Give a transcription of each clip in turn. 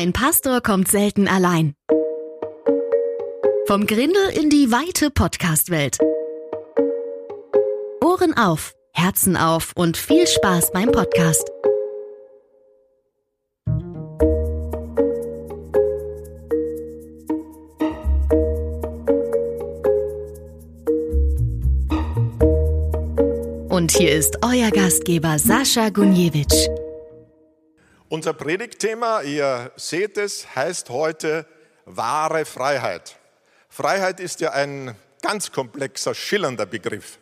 Ein Pastor kommt selten allein. Vom Grindel in die weite Podcast-Welt. Ohren auf, Herzen auf und viel Spaß beim Podcast. Und hier ist euer Gastgeber Sascha Gunjewitsch. Unser Predigtthema, ihr seht es, heißt heute wahre Freiheit. Freiheit ist ja ein ganz komplexer, schillernder Begriff.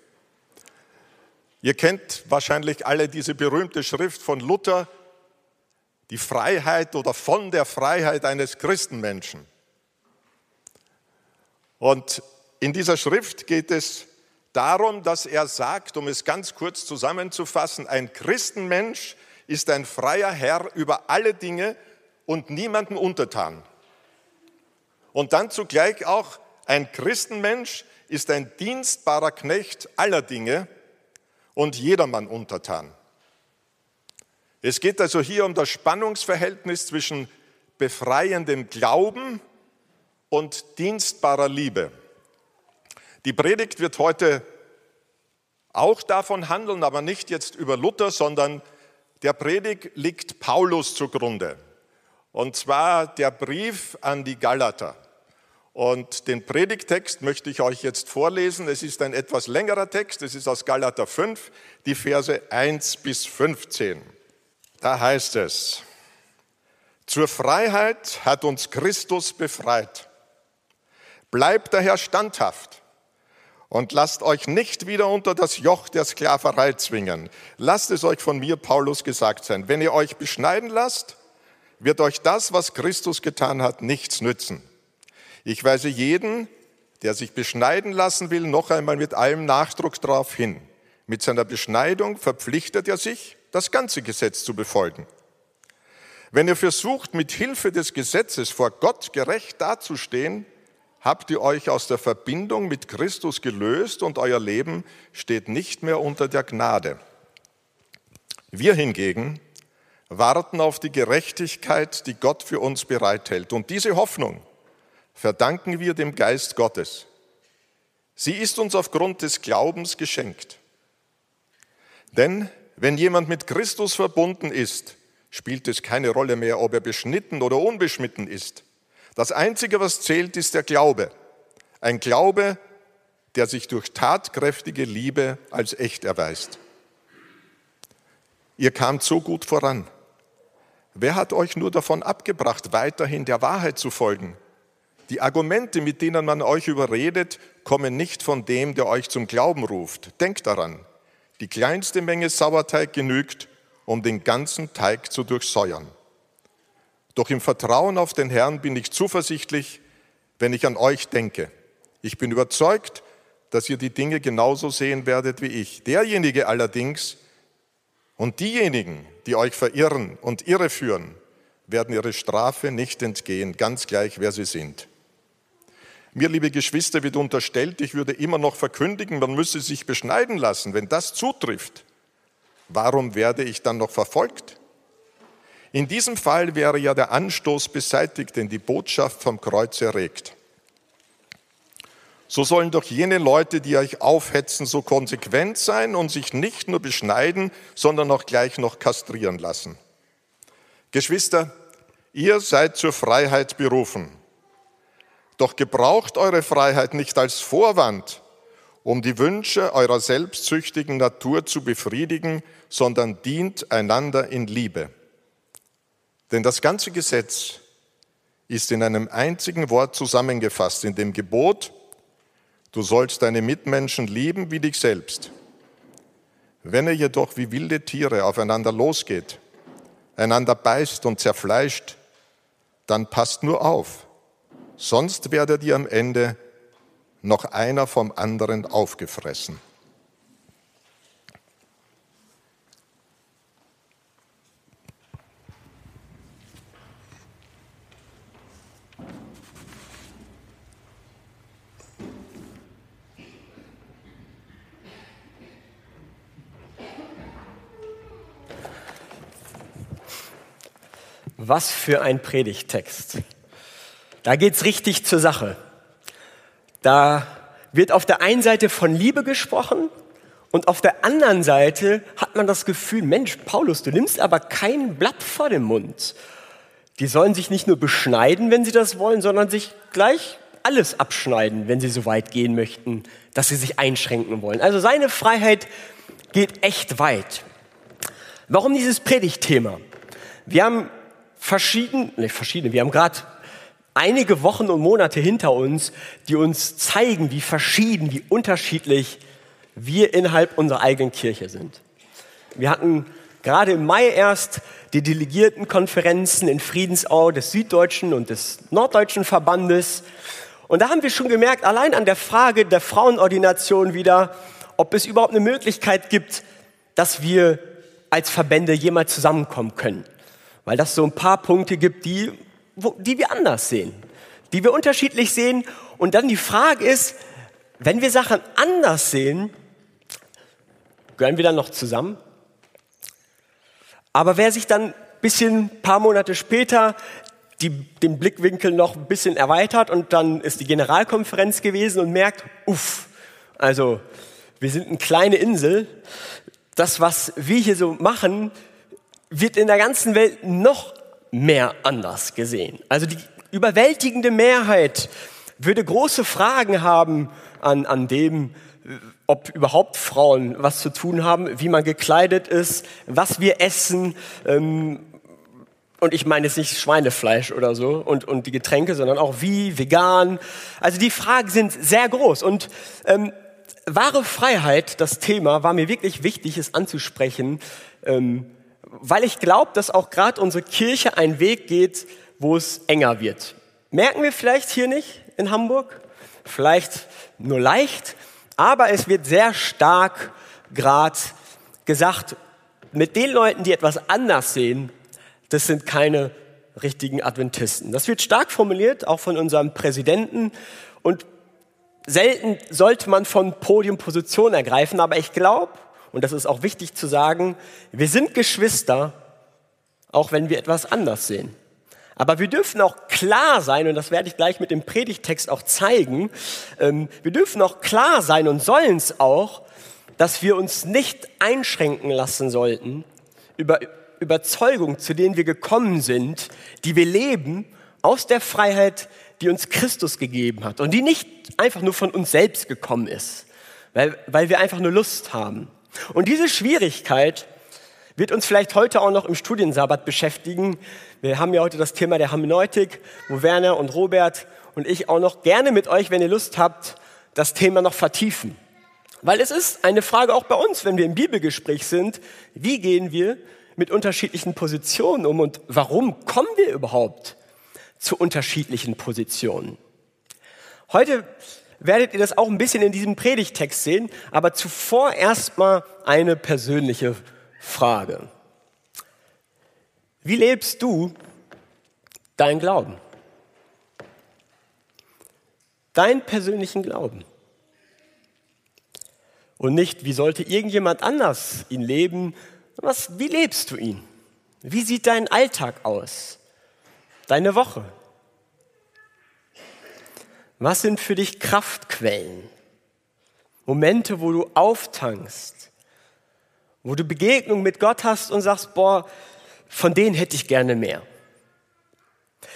Ihr kennt wahrscheinlich alle diese berühmte Schrift von Luther, die Freiheit oder von der Freiheit eines Christenmenschen. Und in dieser Schrift geht es darum, dass er sagt, um es ganz kurz zusammenzufassen, ein Christenmensch ist ein freier Herr über alle Dinge und niemandem untertan. Und dann zugleich auch ein Christenmensch ist ein dienstbarer Knecht aller Dinge und jedermann untertan. Es geht also hier um das Spannungsverhältnis zwischen befreiendem Glauben und dienstbarer Liebe. Die Predigt wird heute auch davon handeln, aber nicht jetzt über Luther, sondern der Predigt liegt Paulus zugrunde. Und zwar der Brief an die Galater. Und den Predigtext möchte ich euch jetzt vorlesen. Es ist ein etwas längerer Text. Es ist aus Galater 5, die Verse 1 bis 15. Da heißt es, zur Freiheit hat uns Christus befreit. Bleibt daher standhaft und lasst euch nicht wieder unter das Joch der Sklaverei zwingen. Lasst es euch von mir, Paulus, gesagt sein. Wenn ihr euch beschneiden lasst, wird euch das, was Christus getan hat, nichts nützen. Ich weise jeden, der sich beschneiden lassen will, noch einmal mit allem Nachdruck darauf hin. Mit seiner Beschneidung verpflichtet er sich, das ganze Gesetz zu befolgen. Wenn ihr versucht, mit Hilfe des Gesetzes vor Gott gerecht dazustehen, habt ihr euch aus der Verbindung mit Christus gelöst und euer Leben steht nicht mehr unter der Gnade. Wir hingegen warten auf die Gerechtigkeit, die Gott für uns bereithält. Und diese Hoffnung verdanken wir dem Geist Gottes. Sie ist uns aufgrund des Glaubens geschenkt. Denn wenn jemand mit Christus verbunden ist, spielt es keine Rolle mehr, ob er beschnitten oder unbeschnitten ist. Das Einzige, was zählt, ist der Glaube. Ein Glaube, der sich durch tatkräftige Liebe als echt erweist. Ihr kamt so gut voran. Wer hat euch nur davon abgebracht, weiterhin der Wahrheit zu folgen? Die Argumente, mit denen man euch überredet, kommen nicht von dem, der euch zum Glauben ruft. Denkt daran, die kleinste Menge Sauerteig genügt, um den ganzen Teig zu durchsäuern. Doch im Vertrauen auf den Herrn bin ich zuversichtlich, wenn ich an euch denke. Ich bin überzeugt, dass ihr die Dinge genauso sehen werdet wie ich. Derjenige allerdings und diejenigen, die euch verirren und irreführen, werden ihre Strafe nicht entgehen, ganz gleich, wer sie sind. Mir, liebe Geschwister, wird unterstellt, ich würde immer noch verkündigen, man müsse sich beschneiden lassen. Wenn das zutrifft, warum werde ich dann noch verfolgt? In diesem Fall wäre ja der Anstoß beseitigt, den die Botschaft vom Kreuz erregt. So sollen doch jene Leute, die euch aufhetzen, so konsequent sein und sich nicht nur beschneiden, sondern auch gleich noch kastrieren lassen. Geschwister, ihr seid zur Freiheit berufen. Doch gebraucht eure Freiheit nicht als Vorwand, um die Wünsche eurer selbstsüchtigen Natur zu befriedigen, sondern dient einander in Liebe. Denn das ganze Gesetz ist in einem einzigen Wort zusammengefasst, in dem Gebot, du sollst deine Mitmenschen lieben wie dich selbst. Wenn er jedoch wie wilde Tiere aufeinander losgeht, einander beißt und zerfleischt, dann passt nur auf, sonst werdet ihr am Ende noch einer vom anderen aufgefressen. Was für ein Predigtext. Da geht's richtig zur Sache. Da wird auf der einen Seite von Liebe gesprochen und auf der anderen Seite hat man das Gefühl, Mensch, Paulus, du nimmst aber kein Blatt vor den Mund. Die sollen sich nicht nur beschneiden, wenn sie das wollen, sondern sich gleich alles abschneiden, wenn sie so weit gehen möchten, dass sie sich einschränken wollen. Also seine Freiheit geht echt weit. Warum dieses Predigtthema? Wir haben verschieden, nicht verschiedene, wir haben gerade einige Wochen und Monate hinter uns, die uns zeigen, wie verschieden, wie unterschiedlich wir innerhalb unserer eigenen Kirche sind. Wir hatten gerade im Mai erst die Delegiertenkonferenzen in Friedensau des Süddeutschen und des Norddeutschen Verbandes. Und da haben wir schon gemerkt, allein an der Frage der Frauenordination wieder, ob es überhaupt eine Möglichkeit gibt, dass wir als Verbände jemals zusammenkommen können. Weil das so ein paar Punkte gibt, die, wo, die wir anders sehen, die wir unterschiedlich sehen. Und dann die Frage ist, wenn wir Sachen anders sehen, gehören wir dann noch zusammen? Aber wer sich dann bisschen, paar Monate später die, den Blickwinkel noch ein bisschen erweitert und dann ist die Generalkonferenz gewesen und merkt, uff, also wir sind eine kleine Insel. Das, was wir hier so machen, wird in der ganzen Welt noch mehr anders gesehen. Also die überwältigende Mehrheit würde große Fragen haben an, an dem, ob überhaupt Frauen was zu tun haben, wie man gekleidet ist, was wir essen. Ähm, und ich meine jetzt nicht Schweinefleisch oder so und, und die Getränke, sondern auch wie, vegan. Also die Fragen sind sehr groß. Und ähm, wahre Freiheit, das Thema, war mir wirklich wichtig, es anzusprechen, ähm, weil ich glaube, dass auch gerade unsere Kirche einen Weg geht, wo es enger wird. Merken wir vielleicht hier nicht in Hamburg? Vielleicht nur leicht, aber es wird sehr stark gerade gesagt, mit den Leuten, die etwas anders sehen, das sind keine richtigen Adventisten. Das wird stark formuliert, auch von unserem Präsidenten. Und selten sollte man von Podium Position ergreifen, aber ich glaube, und das ist auch wichtig zu sagen, wir sind Geschwister, auch wenn wir etwas anders sehen. Aber wir dürfen auch klar sein, und das werde ich gleich mit dem Predigtext auch zeigen, ähm, wir dürfen auch klar sein und sollen es auch, dass wir uns nicht einschränken lassen sollten über Überzeugung, zu denen wir gekommen sind, die wir leben, aus der Freiheit, die uns Christus gegeben hat und die nicht einfach nur von uns selbst gekommen ist, weil, weil wir einfach nur Lust haben. Und diese Schwierigkeit wird uns vielleicht heute auch noch im Studiensabbat beschäftigen. Wir haben ja heute das Thema der Hermeneutik, wo Werner und Robert und ich auch noch gerne mit euch, wenn ihr Lust habt, das Thema noch vertiefen. Weil es ist eine Frage auch bei uns, wenn wir im Bibelgespräch sind, wie gehen wir mit unterschiedlichen Positionen um und warum kommen wir überhaupt zu unterschiedlichen Positionen? Heute werdet ihr das auch ein bisschen in diesem Predigtext sehen, aber zuvor erstmal eine persönliche Frage. Wie lebst du dein Glauben? Deinen persönlichen Glauben. Und nicht, wie sollte irgendjemand anders ihn leben? Was, wie lebst du ihn? Wie sieht dein Alltag aus? Deine Woche? Was sind für dich Kraftquellen? Momente, wo du auftankst, wo du Begegnung mit Gott hast und sagst, boah, von denen hätte ich gerne mehr.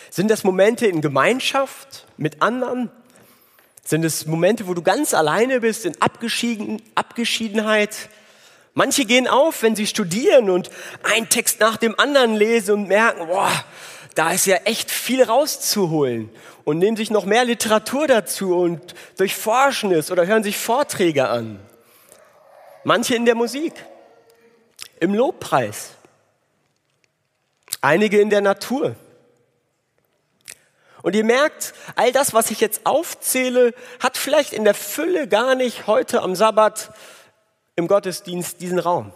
Sind das Momente in Gemeinschaft mit anderen? Sind es Momente, wo du ganz alleine bist, in Abgeschieden, Abgeschiedenheit? Manche gehen auf, wenn sie studieren und einen Text nach dem anderen lesen und merken, boah, da ist ja echt viel rauszuholen und nehmen sich noch mehr Literatur dazu und durchforschen es oder hören sich Vorträge an. Manche in der Musik, im Lobpreis, einige in der Natur. Und ihr merkt, all das, was ich jetzt aufzähle, hat vielleicht in der Fülle gar nicht heute am Sabbat im Gottesdienst diesen Raum.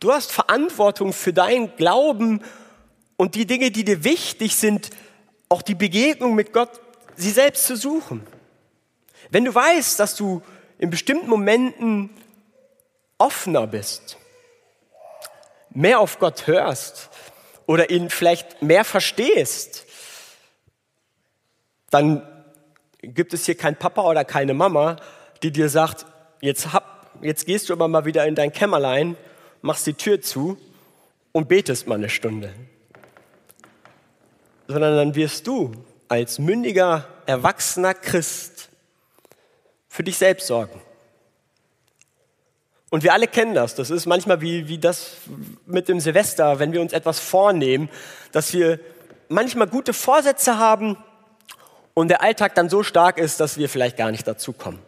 Du hast Verantwortung für deinen Glauben und die Dinge, die dir wichtig sind, auch die Begegnung mit Gott, sie selbst zu suchen. Wenn du weißt, dass du in bestimmten Momenten offener bist, mehr auf Gott hörst oder ihn vielleicht mehr verstehst, dann gibt es hier kein Papa oder keine Mama, die dir sagt, jetzt, hab, jetzt gehst du aber mal wieder in dein Kämmerlein, machst die Tür zu und betest mal eine Stunde. Sondern dann wirst du als mündiger, erwachsener Christ für dich selbst sorgen. Und wir alle kennen das. Das ist manchmal wie, wie das mit dem Silvester, wenn wir uns etwas vornehmen, dass wir manchmal gute Vorsätze haben und der Alltag dann so stark ist, dass wir vielleicht gar nicht dazu kommen.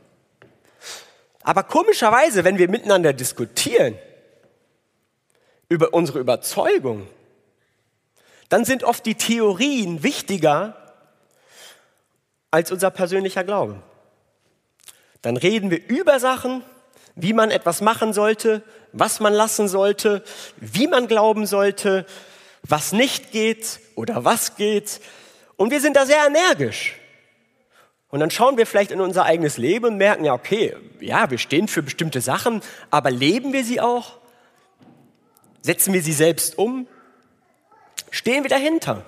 Aber komischerweise, wenn wir miteinander diskutieren über unsere Überzeugung, dann sind oft die Theorien wichtiger als unser persönlicher Glaube. Dann reden wir über Sachen, wie man etwas machen sollte, was man lassen sollte, wie man glauben sollte, was nicht geht oder was geht. Und wir sind da sehr energisch. Und dann schauen wir vielleicht in unser eigenes Leben und merken, ja, okay, ja, wir stehen für bestimmte Sachen, aber leben wir sie auch? Setzen wir sie selbst um? Stehen wir dahinter?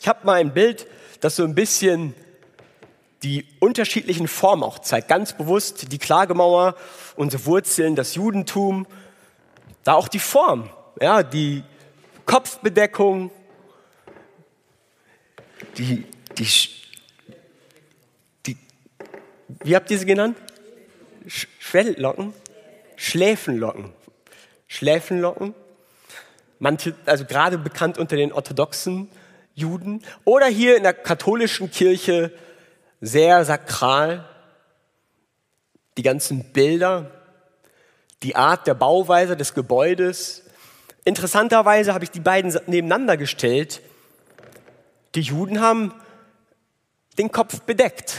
Ich habe mal ein Bild, das so ein bisschen die unterschiedlichen Formen auch zeigt. Ganz bewusst die Klagemauer, unsere Wurzeln, das Judentum, da auch die Form, ja, die Kopfbedeckung, die, die, die, wie habt ihr sie genannt? Schwelllocken? Schläfenlocken. Schläfenlocken. Manche, also gerade bekannt unter den orthodoxen Juden. Oder hier in der katholischen Kirche sehr sakral. Die ganzen Bilder, die Art der Bauweise des Gebäudes. Interessanterweise habe ich die beiden nebeneinander gestellt. Die Juden haben den Kopf bedeckt,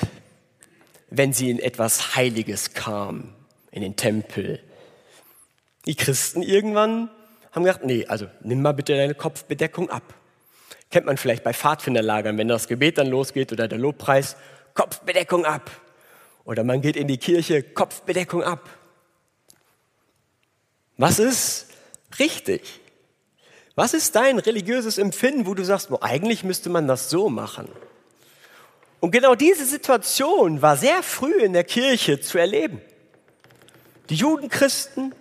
wenn sie in etwas Heiliges kamen, in den Tempel. Die Christen irgendwann haben gesagt, nee, also nimm mal bitte deine Kopfbedeckung ab. Kennt man vielleicht bei Pfadfinderlagern, wenn das Gebet dann losgeht oder der Lobpreis, Kopfbedeckung ab. Oder man geht in die Kirche, Kopfbedeckung ab. Was ist richtig? Was ist dein religiöses Empfinden, wo du sagst, oh, eigentlich müsste man das so machen? Und genau diese Situation war sehr früh in der Kirche zu erleben. Die Judenchristen,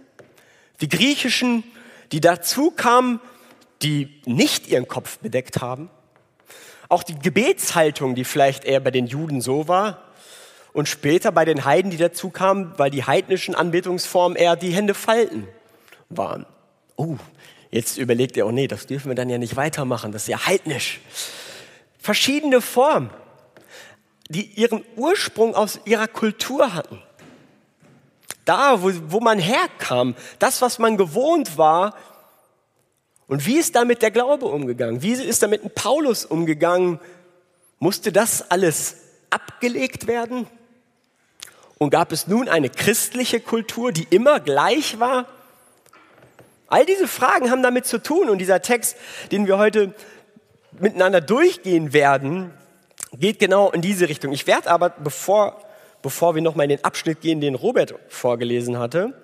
die griechischen, die dazu kamen, die nicht ihren Kopf bedeckt haben, auch die Gebetshaltung, die vielleicht eher bei den Juden so war und später bei den Heiden, die dazu kamen, weil die heidnischen Anbetungsformen eher die Hände falten waren. Oh, jetzt überlegt ihr, oh nee, das dürfen wir dann ja nicht weitermachen, das ist ja heidnisch. Verschiedene Formen, die ihren Ursprung aus ihrer Kultur hatten. Da, wo, wo man herkam, das, was man gewohnt war, und wie ist damit der Glaube umgegangen? Wie ist damit ein Paulus umgegangen? Musste das alles abgelegt werden? Und gab es nun eine christliche Kultur, die immer gleich war? All diese Fragen haben damit zu tun und dieser Text, den wir heute miteinander durchgehen werden, geht genau in diese Richtung. Ich werde aber, bevor, bevor wir nochmal in den Abschnitt gehen, den Robert vorgelesen hatte,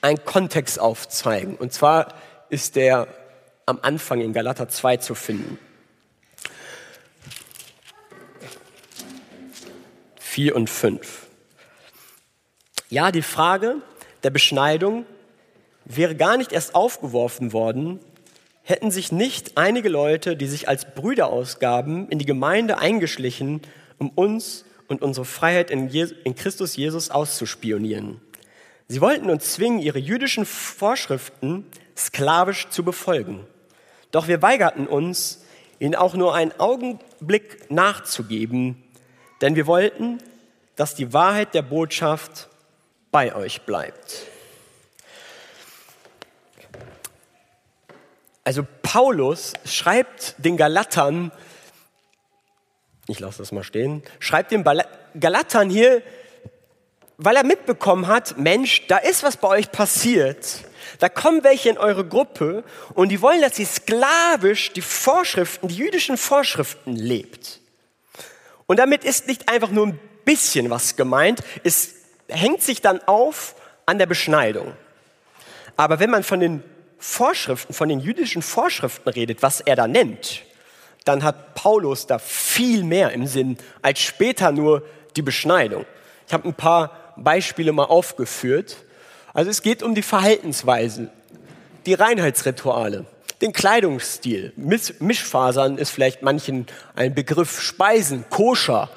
einen Kontext aufzeigen. Und zwar ist der am Anfang in Galater 2 zu finden. 4 und 5. Ja, die Frage der Beschneidung wäre gar nicht erst aufgeworfen worden, hätten sich nicht einige Leute, die sich als Brüder ausgaben, in die Gemeinde eingeschlichen, um uns und unsere Freiheit in, in Christus Jesus auszuspionieren. Sie wollten uns zwingen, ihre jüdischen Vorschriften sklavisch zu befolgen. Doch wir weigerten uns, ihnen auch nur einen Augenblick nachzugeben, denn wir wollten, dass die Wahrheit der Botschaft bei euch bleibt. Also Paulus schreibt den Galatern, ich lasse das mal stehen, schreibt den Galatern hier, weil er mitbekommen hat, Mensch, da ist was bei euch passiert. Da kommen welche in eure Gruppe und die wollen, dass ihr sklavisch die Vorschriften, die jüdischen Vorschriften lebt. Und damit ist nicht einfach nur ein bisschen was gemeint, es hängt sich dann auf an der Beschneidung. Aber wenn man von den Vorschriften, von den jüdischen Vorschriften redet, was er da nennt, dann hat Paulus da viel mehr im Sinn als später nur die Beschneidung. Ich habe ein paar Beispiele mal aufgeführt. Also es geht um die Verhaltensweise, die Reinheitsrituale, den Kleidungsstil. Mischfasern ist vielleicht manchen ein Begriff. Speisen, koscher,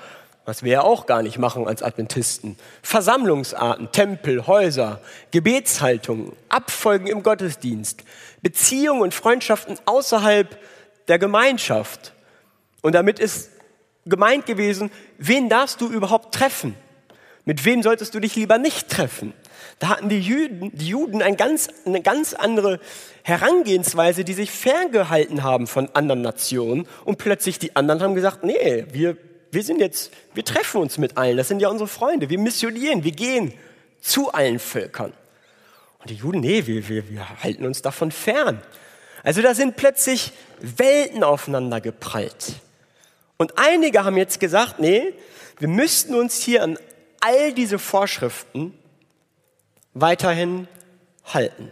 was wir ja auch gar nicht machen als Adventisten. Versammlungsarten, Tempel, Häuser, Gebetshaltungen, Abfolgen im Gottesdienst, Beziehungen und Freundschaften außerhalb der Gemeinschaft. Und damit ist gemeint gewesen, wen darfst du überhaupt treffen? Mit wem solltest du dich lieber nicht treffen? Da hatten die Juden, die Juden ein ganz, eine ganz andere Herangehensweise, die sich ferngehalten haben von anderen Nationen. Und plötzlich die anderen haben gesagt, nee, wir, wir sind jetzt, wir treffen uns mit allen. Das sind ja unsere Freunde. Wir missionieren, wir gehen zu allen Völkern. Und die Juden, nee, wir, wir, wir halten uns davon fern. Also da sind plötzlich Welten aufeinander geprallt. Und einige haben jetzt gesagt, nee, wir müssten uns hier an all diese Vorschriften weiterhin halten.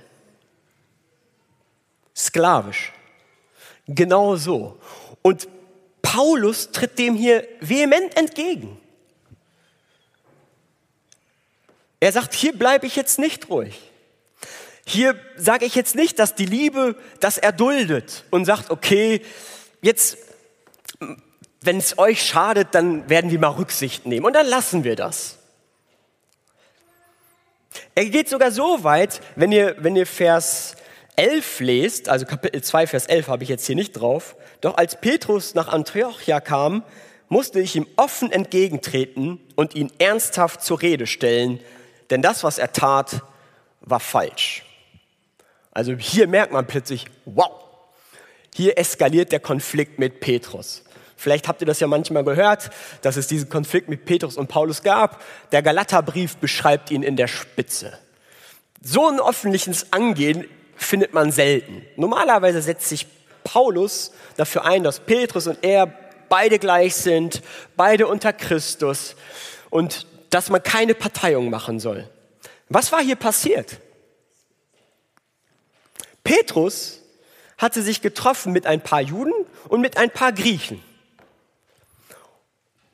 Sklavisch. Genau so. Und Paulus tritt dem hier vehement entgegen. Er sagt, hier bleibe ich jetzt nicht ruhig. Hier sage ich jetzt nicht, dass die Liebe das erduldet und sagt, okay, jetzt, wenn es euch schadet, dann werden wir mal Rücksicht nehmen und dann lassen wir das. Er geht sogar so weit, wenn ihr, wenn ihr Vers 11 lest, also Kapitel 2, Vers 11 habe ich jetzt hier nicht drauf, doch als Petrus nach Antiochia kam, musste ich ihm offen entgegentreten und ihn ernsthaft zur Rede stellen, denn das, was er tat, war falsch. Also hier merkt man plötzlich, wow, hier eskaliert der Konflikt mit Petrus. Vielleicht habt ihr das ja manchmal gehört, dass es diesen Konflikt mit Petrus und Paulus gab. Der Galaterbrief beschreibt ihn in der Spitze. So ein öffentliches Angehen findet man selten. Normalerweise setzt sich Paulus dafür ein, dass Petrus und er beide gleich sind, beide unter Christus und dass man keine Parteiung machen soll. Was war hier passiert? Petrus hatte sich getroffen mit ein paar Juden und mit ein paar Griechen.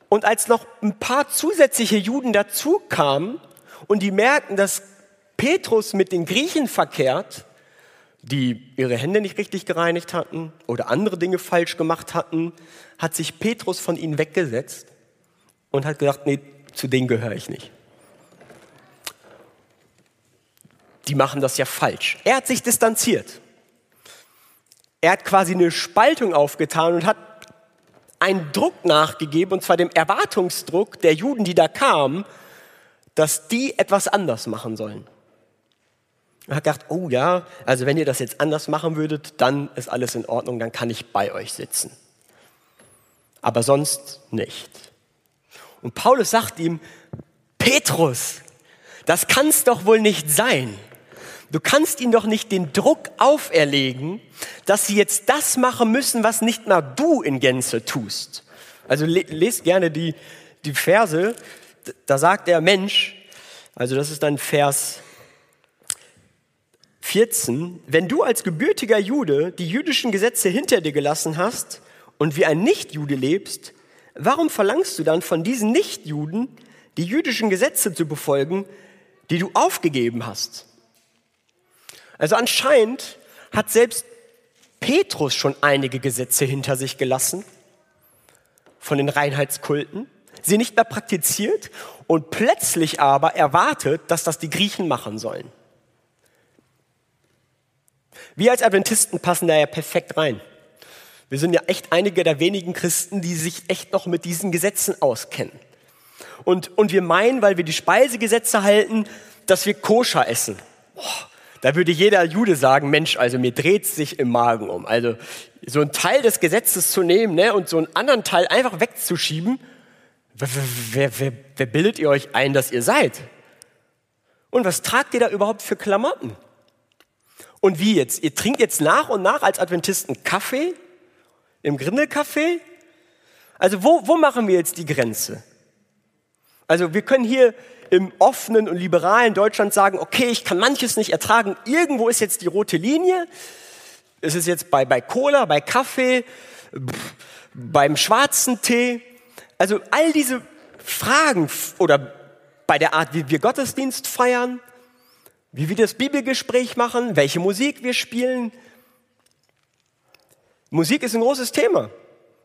Und als noch ein paar zusätzliche Juden dazu kamen und die merkten, dass Petrus mit den Griechen verkehrt, die ihre Hände nicht richtig gereinigt hatten oder andere Dinge falsch gemacht hatten, hat sich Petrus von ihnen weggesetzt und hat gesagt, nee, zu denen gehöre ich nicht. Die machen das ja falsch. Er hat sich distanziert. Er hat quasi eine Spaltung aufgetan und hat einen Druck nachgegeben, und zwar dem Erwartungsdruck der Juden, die da kamen, dass die etwas anders machen sollen. Er hat gedacht, oh ja, also wenn ihr das jetzt anders machen würdet, dann ist alles in Ordnung, dann kann ich bei euch sitzen. Aber sonst nicht. Und Paulus sagt ihm, Petrus, das kann es doch wohl nicht sein. Du kannst ihnen doch nicht den Druck auferlegen, dass sie jetzt das machen müssen, was nicht mal du in Gänze tust. Also lest gerne die, die Verse. Da sagt der Mensch, also das ist dann Vers 14, wenn du als gebürtiger Jude die jüdischen Gesetze hinter dir gelassen hast und wie ein Nichtjude lebst, warum verlangst du dann von diesen Nichtjuden, die jüdischen Gesetze zu befolgen, die du aufgegeben hast? Also anscheinend hat selbst Petrus schon einige Gesetze hinter sich gelassen von den Reinheitskulten, sie nicht mehr praktiziert und plötzlich aber erwartet, dass das die Griechen machen sollen. Wir als Adventisten passen da ja perfekt rein. Wir sind ja echt einige der wenigen Christen, die sich echt noch mit diesen Gesetzen auskennen. Und, und wir meinen, weil wir die Speisegesetze halten, dass wir koscher essen. Boah, da würde jeder Jude sagen, Mensch, also mir dreht sich im Magen um. Also so einen Teil des Gesetzes zu nehmen ne, und so einen anderen Teil einfach wegzuschieben, wer, wer, wer, wer bildet ihr euch ein, dass ihr seid? Und was tragt ihr da überhaupt für Klamotten? Und wie jetzt? Ihr trinkt jetzt nach und nach als Adventisten Kaffee? Im Grindelkaffee? Also wo, wo machen wir jetzt die Grenze? Also wir können hier im offenen und liberalen Deutschland sagen, okay, ich kann manches nicht ertragen, irgendwo ist jetzt die rote Linie. Es ist jetzt bei, bei Cola, bei Kaffee, beim schwarzen Tee. Also all diese Fragen oder bei der Art, wie wir Gottesdienst feiern, wie wir das Bibelgespräch machen, welche Musik wir spielen. Musik ist ein großes Thema.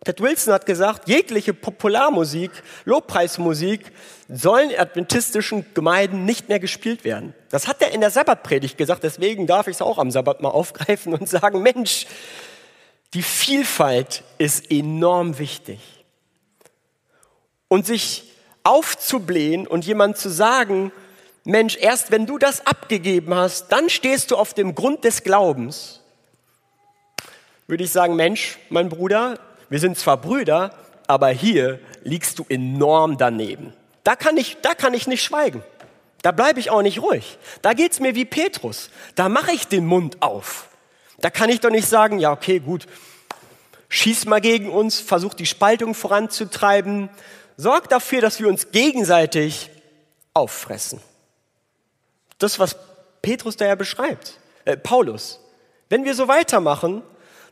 Ted Wilson hat gesagt, jegliche Popularmusik, Lobpreismusik sollen in adventistischen Gemeinden nicht mehr gespielt werden. Das hat er in der Sabbatpredigt gesagt, deswegen darf ich es auch am Sabbat mal aufgreifen und sagen, Mensch, die Vielfalt ist enorm wichtig. Und sich aufzublähen und jemand zu sagen, Mensch, erst wenn du das abgegeben hast, dann stehst du auf dem Grund des Glaubens, würde ich sagen, Mensch, mein Bruder, wir sind zwar Brüder, aber hier liegst du enorm daneben. Da kann ich, da kann ich nicht schweigen. Da bleibe ich auch nicht ruhig. Da geht's mir wie Petrus. Da mache ich den Mund auf. Da kann ich doch nicht sagen, ja, okay, gut, schieß mal gegen uns, versuch die Spaltung voranzutreiben, sorg dafür, dass wir uns gegenseitig auffressen. Das, was Petrus da ja beschreibt, äh, Paulus. Wenn wir so weitermachen,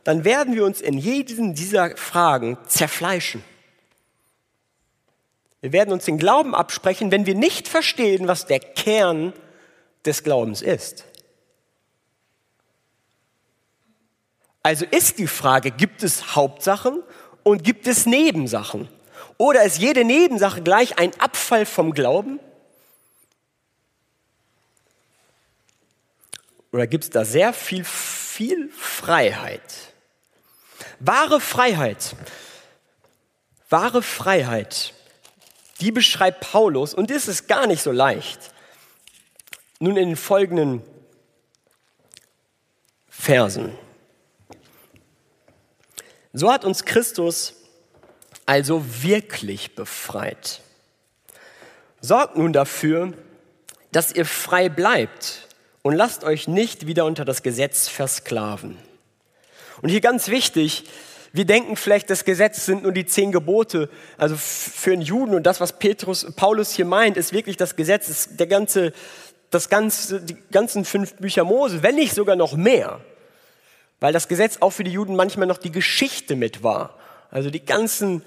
dann werden wir uns in jedem dieser Fragen zerfleischen. Wir werden uns den Glauben absprechen, wenn wir nicht verstehen, was der Kern des Glaubens ist. Also ist die Frage, gibt es Hauptsachen und gibt es Nebensachen? Oder ist jede Nebensache gleich ein Abfall vom Glauben? Oder gibt es da sehr viel, viel Freiheit? Wahre Freiheit, wahre Freiheit, die beschreibt Paulus und ist gar nicht so leicht. Nun in den folgenden Versen. So hat uns Christus also wirklich befreit. Sorgt nun dafür, dass ihr frei bleibt und lasst euch nicht wieder unter das Gesetz versklaven. Und hier ganz wichtig, wir denken vielleicht, das Gesetz sind nur die zehn Gebote. Also für einen Juden und das, was Petrus, Paulus hier meint, ist wirklich das Gesetz, ist der ganze, das ganze, die ganzen fünf Bücher Mose, wenn nicht sogar noch mehr. Weil das Gesetz auch für die Juden manchmal noch die Geschichte mit war. Also die ganzen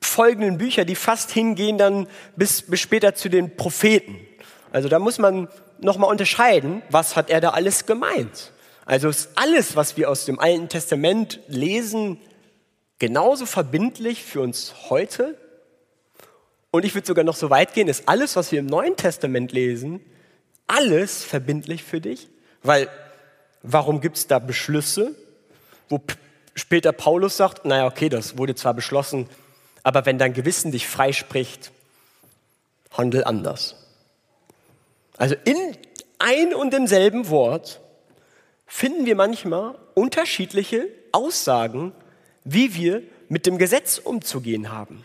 folgenden Bücher, die fast hingehen dann bis, bis später zu den Propheten. Also da muss man nochmal unterscheiden, was hat er da alles gemeint. Also ist alles, was wir aus dem Alten Testament lesen, genauso verbindlich für uns heute. Und ich würde sogar noch so weit gehen, ist alles, was wir im Neuen Testament lesen, alles verbindlich für dich? Weil warum gibt es da Beschlüsse, wo später Paulus sagt, naja, okay, das wurde zwar beschlossen, aber wenn dein Gewissen dich freispricht, handel anders. Also in ein und demselben Wort finden wir manchmal unterschiedliche Aussagen, wie wir mit dem Gesetz umzugehen haben.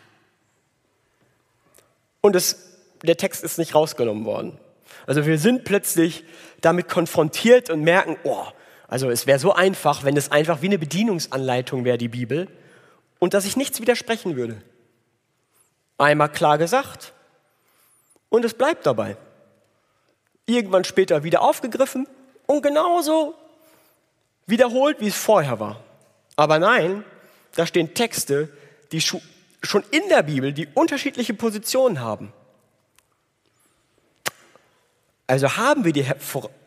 Und es, der Text ist nicht rausgenommen worden. Also wir sind plötzlich damit konfrontiert und merken, oh, also es wäre so einfach, wenn es einfach wie eine Bedienungsanleitung wäre, die Bibel, und dass ich nichts widersprechen würde. Einmal klar gesagt und es bleibt dabei. Irgendwann später wieder aufgegriffen und genauso wiederholt, wie es vorher war. Aber nein, da stehen Texte, die schon in der Bibel die unterschiedliche Positionen haben. Also haben wir die,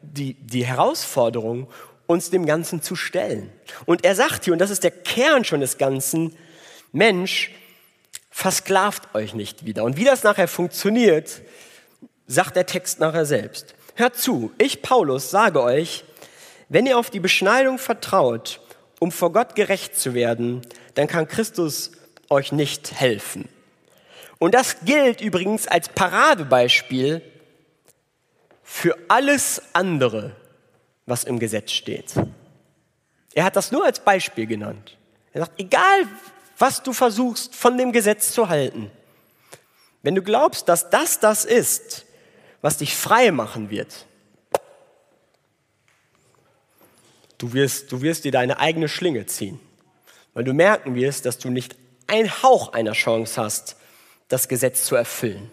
die, die Herausforderung, uns dem Ganzen zu stellen. Und er sagt hier, und das ist der Kern schon des Ganzen, Mensch, versklavt euch nicht wieder. Und wie das nachher funktioniert, sagt der Text nachher selbst. Hört zu, ich Paulus sage euch, wenn ihr auf die Beschneidung vertraut, um vor Gott gerecht zu werden, dann kann Christus euch nicht helfen. Und das gilt übrigens als Paradebeispiel für alles andere, was im Gesetz steht. Er hat das nur als Beispiel genannt. Er sagt, egal was du versuchst von dem Gesetz zu halten, wenn du glaubst, dass das das ist, was dich frei machen wird, Du wirst, du wirst dir deine eigene Schlinge ziehen, weil du merken wirst, dass du nicht einen Hauch einer Chance hast, das Gesetz zu erfüllen.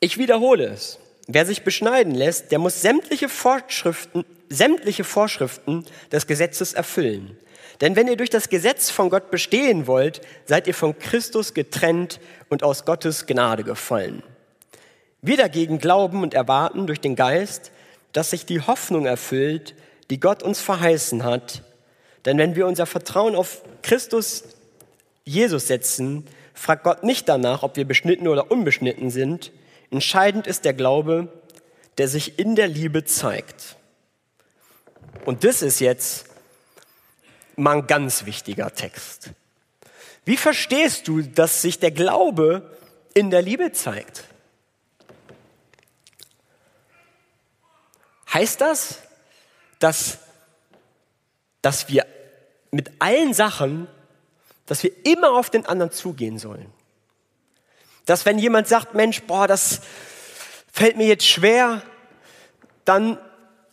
Ich wiederhole es. Wer sich beschneiden lässt, der muss sämtliche Vorschriften, sämtliche Vorschriften des Gesetzes erfüllen. Denn wenn ihr durch das Gesetz von Gott bestehen wollt, seid ihr von Christus getrennt und aus Gottes Gnade gefallen. Wir dagegen glauben und erwarten durch den Geist, dass sich die Hoffnung erfüllt, die Gott uns verheißen hat. Denn wenn wir unser Vertrauen auf Christus Jesus setzen, fragt Gott nicht danach, ob wir beschnitten oder unbeschnitten sind. Entscheidend ist der Glaube, der sich in der Liebe zeigt. Und das ist jetzt mal ein ganz wichtiger Text. Wie verstehst du, dass sich der Glaube in der Liebe zeigt? Heißt das, dass, dass wir mit allen Sachen, dass wir immer auf den anderen zugehen sollen? Dass wenn jemand sagt, Mensch, boah, das fällt mir jetzt schwer, dann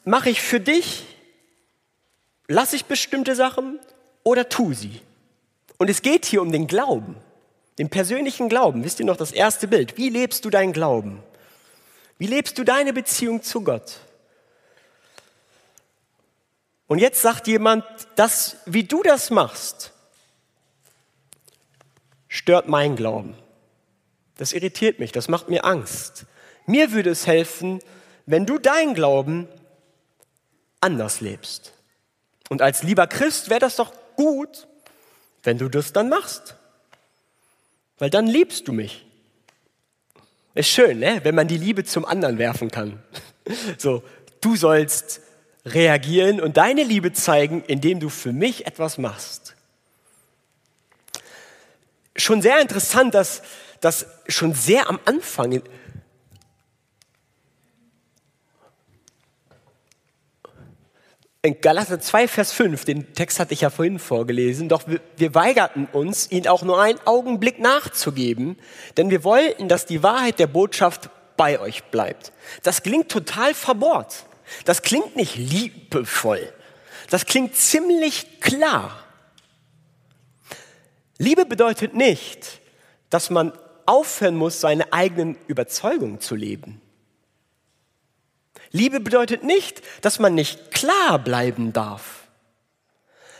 mache ich für dich, lasse ich bestimmte Sachen oder tu sie. Und es geht hier um den Glauben, den persönlichen Glauben. Wisst ihr noch das erste Bild? Wie lebst du deinen Glauben? Wie lebst du deine Beziehung zu Gott? Und jetzt sagt jemand, das, wie du das machst, stört mein Glauben. Das irritiert mich, das macht mir Angst. Mir würde es helfen, wenn du deinen Glauben anders lebst. Und als lieber Christ wäre das doch gut, wenn du das dann machst. Weil dann liebst du mich. Ist schön, ne? wenn man die Liebe zum anderen werfen kann. So, du sollst reagieren und deine Liebe zeigen, indem du für mich etwas machst. Schon sehr interessant, dass das schon sehr am Anfang in Galater 2, Vers 5, den Text hatte ich ja vorhin vorgelesen, doch wir, wir, weigerten uns, ihn auch nur einen Augenblick nachzugeben, denn wir wollten, dass die Wahrheit der Botschaft bei euch bleibt. Das klingt total verbohrt. Das klingt nicht liebevoll. Das klingt ziemlich klar. Liebe bedeutet nicht, dass man aufhören muss, seine eigenen Überzeugungen zu leben. Liebe bedeutet nicht, dass man nicht klar bleiben darf.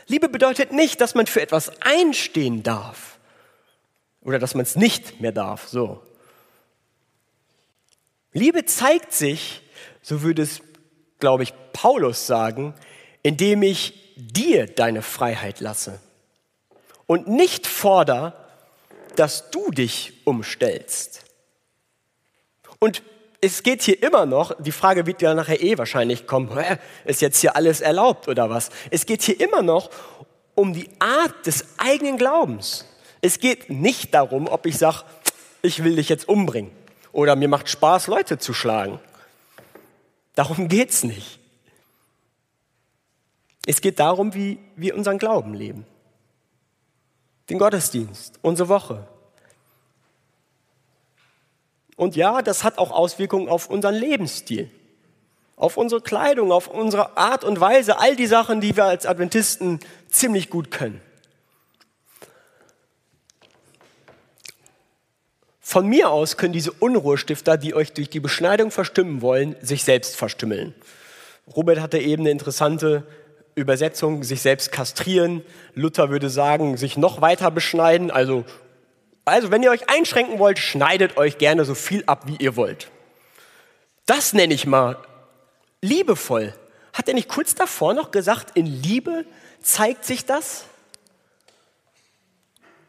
Liebe bedeutet nicht, dass man für etwas einstehen darf oder dass man es nicht mehr darf. So. Liebe zeigt sich, so würde es glaube ich, Paulus sagen, indem ich dir deine Freiheit lasse und nicht forder, dass du dich umstellst. Und es geht hier immer noch, die Frage wird ja nachher eh wahrscheinlich kommen, ist jetzt hier alles erlaubt oder was? Es geht hier immer noch um die Art des eigenen Glaubens. Es geht nicht darum, ob ich sage, ich will dich jetzt umbringen oder mir macht Spaß, Leute zu schlagen. Darum geht es nicht. Es geht darum, wie wir unseren Glauben leben. Den Gottesdienst, unsere Woche. Und ja, das hat auch Auswirkungen auf unseren Lebensstil, auf unsere Kleidung, auf unsere Art und Weise, all die Sachen, die wir als Adventisten ziemlich gut können. Von mir aus können diese Unruhestifter, die euch durch die Beschneidung verstimmen wollen, sich selbst verstümmeln. Robert hatte eben eine interessante Übersetzung, sich selbst kastrieren. Luther würde sagen, sich noch weiter beschneiden. Also, also wenn ihr euch einschränken wollt, schneidet euch gerne so viel ab, wie ihr wollt. Das nenne ich mal liebevoll. Hat er nicht kurz davor noch gesagt, in Liebe zeigt sich das?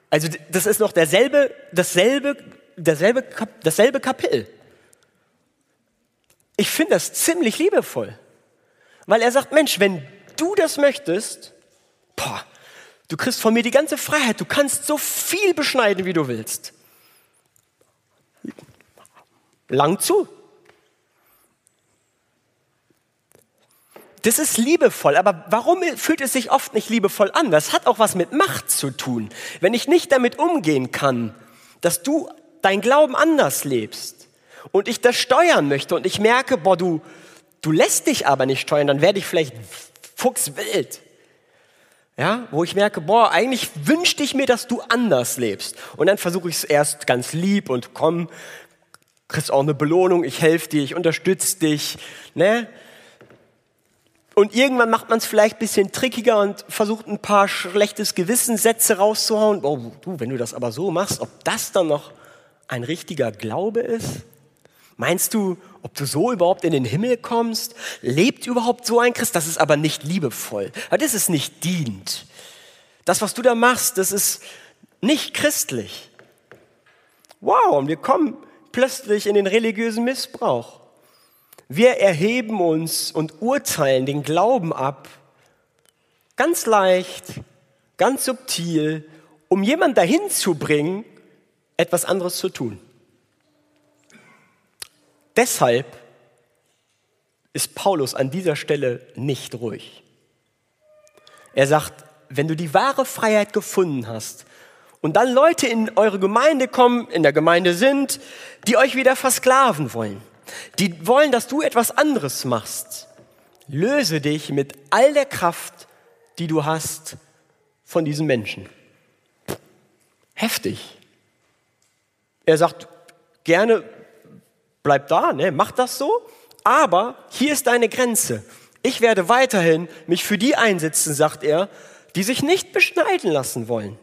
Also das ist noch derselbe, dasselbe derselbe, dasselbe Kapitel. Ich finde das ziemlich liebevoll, weil er sagt, Mensch, wenn du das möchtest, boah, du kriegst von mir die ganze Freiheit, du kannst so viel beschneiden, wie du willst. Lang zu. Das ist liebevoll, aber warum fühlt es sich oft nicht liebevoll an? Das hat auch was mit Macht zu tun. Wenn ich nicht damit umgehen kann, dass du dein Glauben anders lebst und ich das steuern möchte und ich merke, boah, du, du lässt dich aber nicht steuern, dann werde ich vielleicht fuchswild. Ja, wo ich merke, boah, eigentlich wünschte ich mir, dass du anders lebst. Und dann versuche ich es erst ganz lieb und komm, Kriegst auch eine Belohnung, ich helfe dir, ich unterstütze dich. Ne? Und irgendwann macht man es vielleicht ein bisschen trickiger und versucht ein paar schlechtes Gewissenssätze rauszuhauen. Oh, du, wenn du das aber so machst, ob das dann noch ein richtiger Glaube ist? Meinst du, ob du so überhaupt in den Himmel kommst? Lebt überhaupt so ein Christ? Das ist aber nicht liebevoll. Das ist nicht dient. Das, was du da machst, das ist nicht christlich. Wow, und wir kommen plötzlich in den religiösen Missbrauch. Wir erheben uns und urteilen den Glauben ab, ganz leicht, ganz subtil, um jemanden dahin zu bringen, etwas anderes zu tun. Deshalb ist Paulus an dieser Stelle nicht ruhig. Er sagt, wenn du die wahre Freiheit gefunden hast und dann Leute in eure Gemeinde kommen, in der Gemeinde sind, die euch wieder versklaven wollen, die wollen, dass du etwas anderes machst. Löse dich mit all der Kraft, die du hast, von diesen Menschen. Heftig. Er sagt, gerne bleib da, ne, mach das so, aber hier ist deine Grenze. Ich werde weiterhin mich für die einsetzen, sagt er, die sich nicht beschneiden lassen wollen.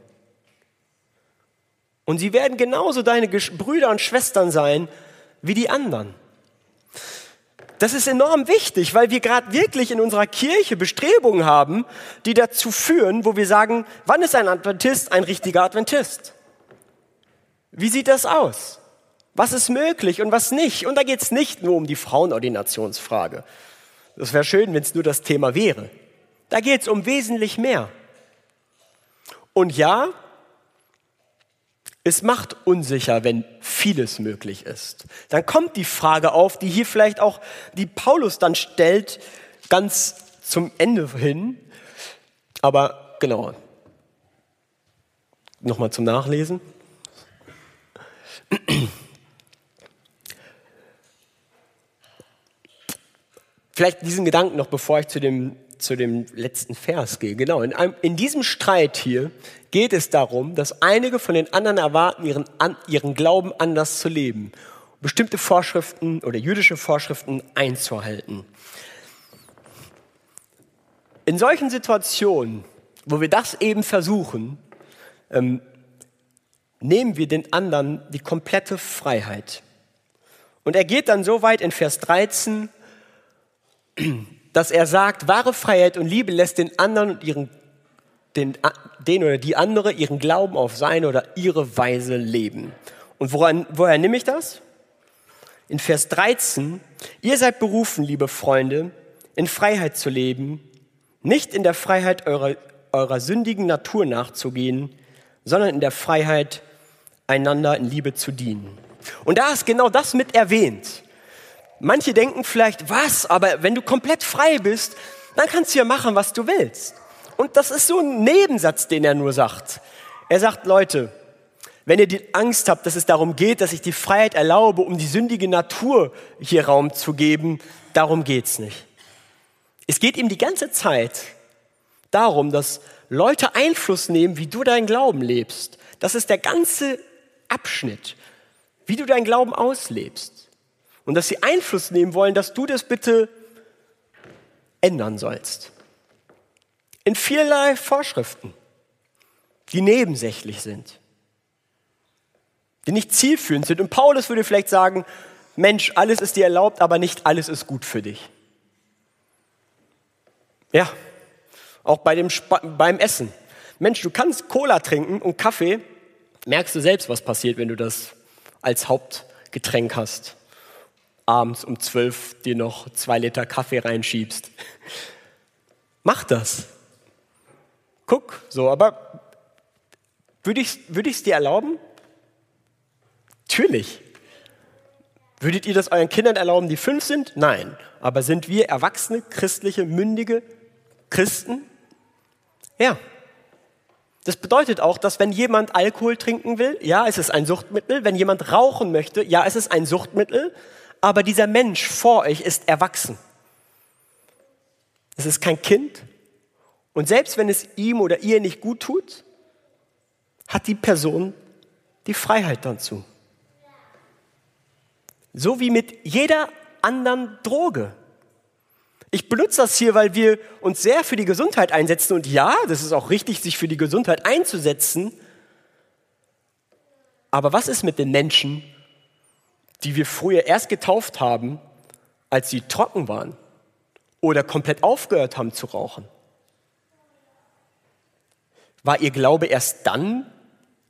Und sie werden genauso deine Brüder und Schwestern sein wie die anderen. Das ist enorm wichtig, weil wir gerade wirklich in unserer Kirche Bestrebungen haben, die dazu führen, wo wir sagen, wann ist ein Adventist ein richtiger Adventist? Wie sieht das aus? Was ist möglich und was nicht? Und da geht es nicht nur um die Frauenordinationsfrage. Das wäre schön, wenn es nur das Thema wäre. Da geht es um wesentlich mehr. Und ja, es macht unsicher, wenn vieles möglich ist. Dann kommt die Frage auf, die hier vielleicht auch die Paulus dann stellt, ganz zum Ende hin. Aber genau, nochmal zum Nachlesen. Vielleicht diesen Gedanken noch, bevor ich zu dem, zu dem letzten Vers gehe. Genau, in, einem, in diesem Streit hier geht es darum, dass einige von den anderen erwarten, ihren, an, ihren Glauben anders zu leben, bestimmte Vorschriften oder jüdische Vorschriften einzuhalten. In solchen Situationen, wo wir das eben versuchen, ähm, nehmen wir den anderen die komplette Freiheit. Und er geht dann so weit in Vers 13, dass er sagt, wahre Freiheit und Liebe lässt den anderen und ihren, den, den oder die andere ihren Glauben auf seine oder ihre Weise leben. Und woran, woher nehme ich das? In Vers 13, ihr seid berufen, liebe Freunde, in Freiheit zu leben, nicht in der Freiheit eurer, eurer sündigen Natur nachzugehen, sondern in der Freiheit einander in Liebe zu dienen. Und da ist genau das mit erwähnt. Manche denken vielleicht, was, aber wenn du komplett frei bist, dann kannst du ja machen, was du willst. Und das ist so ein Nebensatz, den er nur sagt. Er sagt, Leute, wenn ihr die Angst habt, dass es darum geht, dass ich die Freiheit erlaube, um die sündige Natur hier Raum zu geben, darum geht's nicht. Es geht ihm die ganze Zeit darum, dass Leute Einfluss nehmen, wie du deinen Glauben lebst. Das ist der ganze Abschnitt, wie du deinen Glauben auslebst. Und dass sie Einfluss nehmen wollen, dass du das bitte ändern sollst. In vielerlei Vorschriften, die nebensächlich sind, die nicht zielführend sind. Und Paulus würde vielleicht sagen, Mensch, alles ist dir erlaubt, aber nicht alles ist gut für dich. Ja, auch bei dem, beim Essen. Mensch, du kannst Cola trinken und Kaffee, merkst du selbst, was passiert, wenn du das als Hauptgetränk hast. Abends um zwölf dir noch zwei Liter Kaffee reinschiebst. Mach das. Guck, so, aber würde ich es würd dir erlauben? Natürlich. Würdet ihr das euren Kindern erlauben, die fünf sind? Nein. Aber sind wir erwachsene, christliche, mündige Christen? Ja. Das bedeutet auch, dass wenn jemand Alkohol trinken will, ja, es ist ein Suchtmittel. Wenn jemand rauchen möchte, ja, es ist ein Suchtmittel. Aber dieser Mensch vor euch ist erwachsen. Es ist kein Kind. Und selbst wenn es ihm oder ihr nicht gut tut, hat die Person die Freiheit dazu. So wie mit jeder anderen Droge. Ich benutze das hier, weil wir uns sehr für die Gesundheit einsetzen. Und ja, das ist auch richtig, sich für die Gesundheit einzusetzen. Aber was ist mit den Menschen, die wir früher erst getauft haben, als sie trocken waren oder komplett aufgehört haben zu rauchen? War ihr Glaube erst dann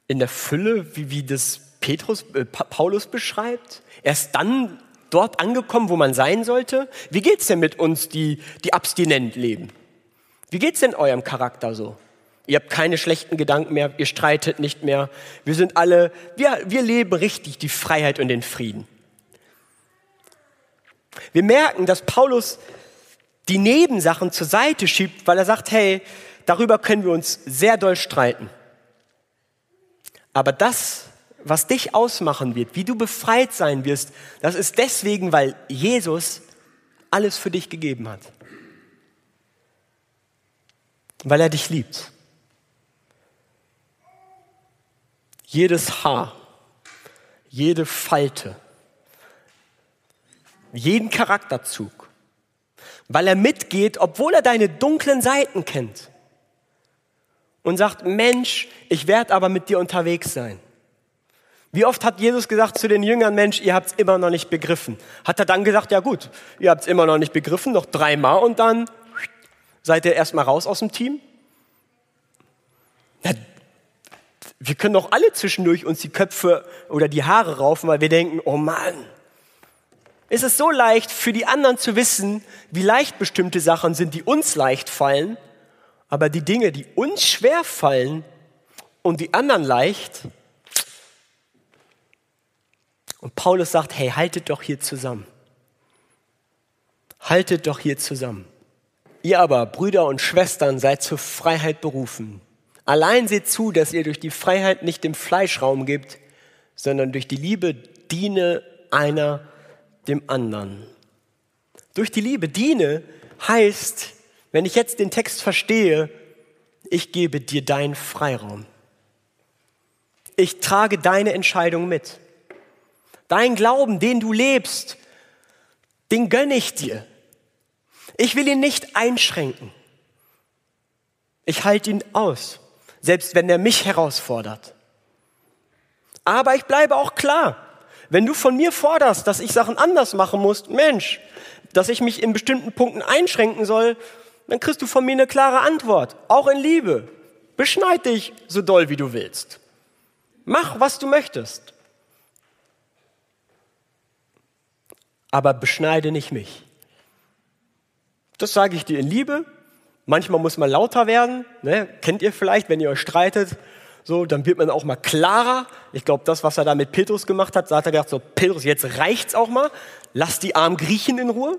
in der Fülle, wie, wie das Petrus, äh, Paulus beschreibt? Erst dann dort angekommen, wo man sein sollte? Wie geht's denn mit uns, die, die abstinent leben? Wie geht's denn eurem Charakter so? Ihr habt keine schlechten Gedanken mehr, ihr streitet nicht mehr. Wir sind alle, wir, wir leben richtig die Freiheit und den Frieden. Wir merken, dass Paulus die Nebensachen zur Seite schiebt, weil er sagt, hey, darüber können wir uns sehr doll streiten. Aber das, was dich ausmachen wird, wie du befreit sein wirst, das ist deswegen, weil Jesus alles für dich gegeben hat. Weil er dich liebt. Jedes Haar, jede Falte, jeden Charakterzug, weil er mitgeht, obwohl er deine dunklen Seiten kennt und sagt, Mensch, ich werde aber mit dir unterwegs sein. Wie oft hat Jesus gesagt zu den Jüngern, Mensch, ihr habt es immer noch nicht begriffen? Hat er dann gesagt, ja gut, ihr habt es immer noch nicht begriffen, noch dreimal und dann seid ihr erstmal raus aus dem Team? Ja, wir können doch alle zwischendurch uns die Köpfe oder die Haare raufen, weil wir denken, oh Mann, ist es so leicht für die anderen zu wissen, wie leicht bestimmte Sachen sind, die uns leicht fallen, aber die Dinge, die uns schwer fallen und die anderen leicht. Und Paulus sagt, hey, haltet doch hier zusammen. Haltet doch hier zusammen. Ihr aber, Brüder und Schwestern, seid zur Freiheit berufen. Allein seht zu, dass ihr durch die Freiheit nicht dem Fleisch Raum gebt, sondern durch die Liebe diene einer dem anderen. Durch die Liebe diene heißt, wenn ich jetzt den Text verstehe, ich gebe dir deinen Freiraum. Ich trage deine Entscheidung mit. Dein Glauben, den du lebst, den gönne ich dir. Ich will ihn nicht einschränken. Ich halte ihn aus selbst wenn er mich herausfordert. Aber ich bleibe auch klar. Wenn du von mir forderst, dass ich Sachen anders machen muss, Mensch, dass ich mich in bestimmten Punkten einschränken soll, dann kriegst du von mir eine klare Antwort. Auch in Liebe. Beschneid dich so doll, wie du willst. Mach, was du möchtest. Aber beschneide nicht mich. Das sage ich dir in Liebe Manchmal muss man lauter werden, ne? kennt ihr vielleicht, wenn ihr euch streitet, so, dann wird man auch mal klarer. Ich glaube, das, was er da mit Petrus gemacht hat, da hat er gedacht, so, Petrus, jetzt reicht's auch mal. Lass die armen Griechen in Ruhe.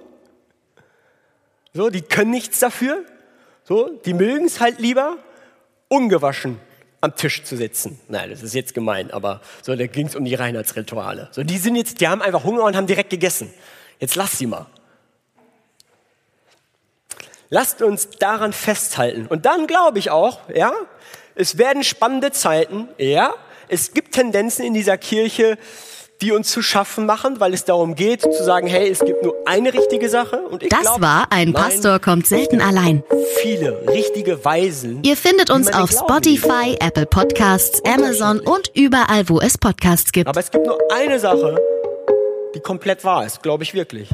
So, die können nichts dafür. So, die mögen es halt lieber, ungewaschen am Tisch zu sitzen. Nein, das ist jetzt gemein, aber so, da ging es um die Reinheitsrituale. So, die sind jetzt, die haben einfach Hunger und haben direkt gegessen. Jetzt lass sie mal. Lasst uns daran festhalten. Und dann glaube ich auch, ja, es werden spannende Zeiten, ja, es gibt Tendenzen in dieser Kirche, die uns zu schaffen machen, weil es darum geht, zu sagen, hey, es gibt nur eine richtige Sache. Und ich das glaub, war ein nein, Pastor kommt selten allein. Viele richtige Weisen. Ihr findet uns auf Spotify, Apple Podcasts, Amazon und überall, wo es Podcasts gibt. Aber es gibt nur eine Sache, die komplett wahr ist, glaube ich wirklich.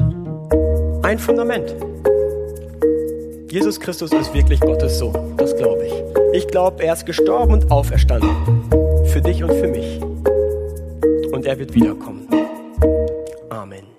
Ein Fundament. Jesus Christus ist wirklich Gottes Sohn. Das glaube ich. Ich glaube, er ist gestorben und auferstanden. Für dich und für mich. Und er wird wiederkommen. Amen.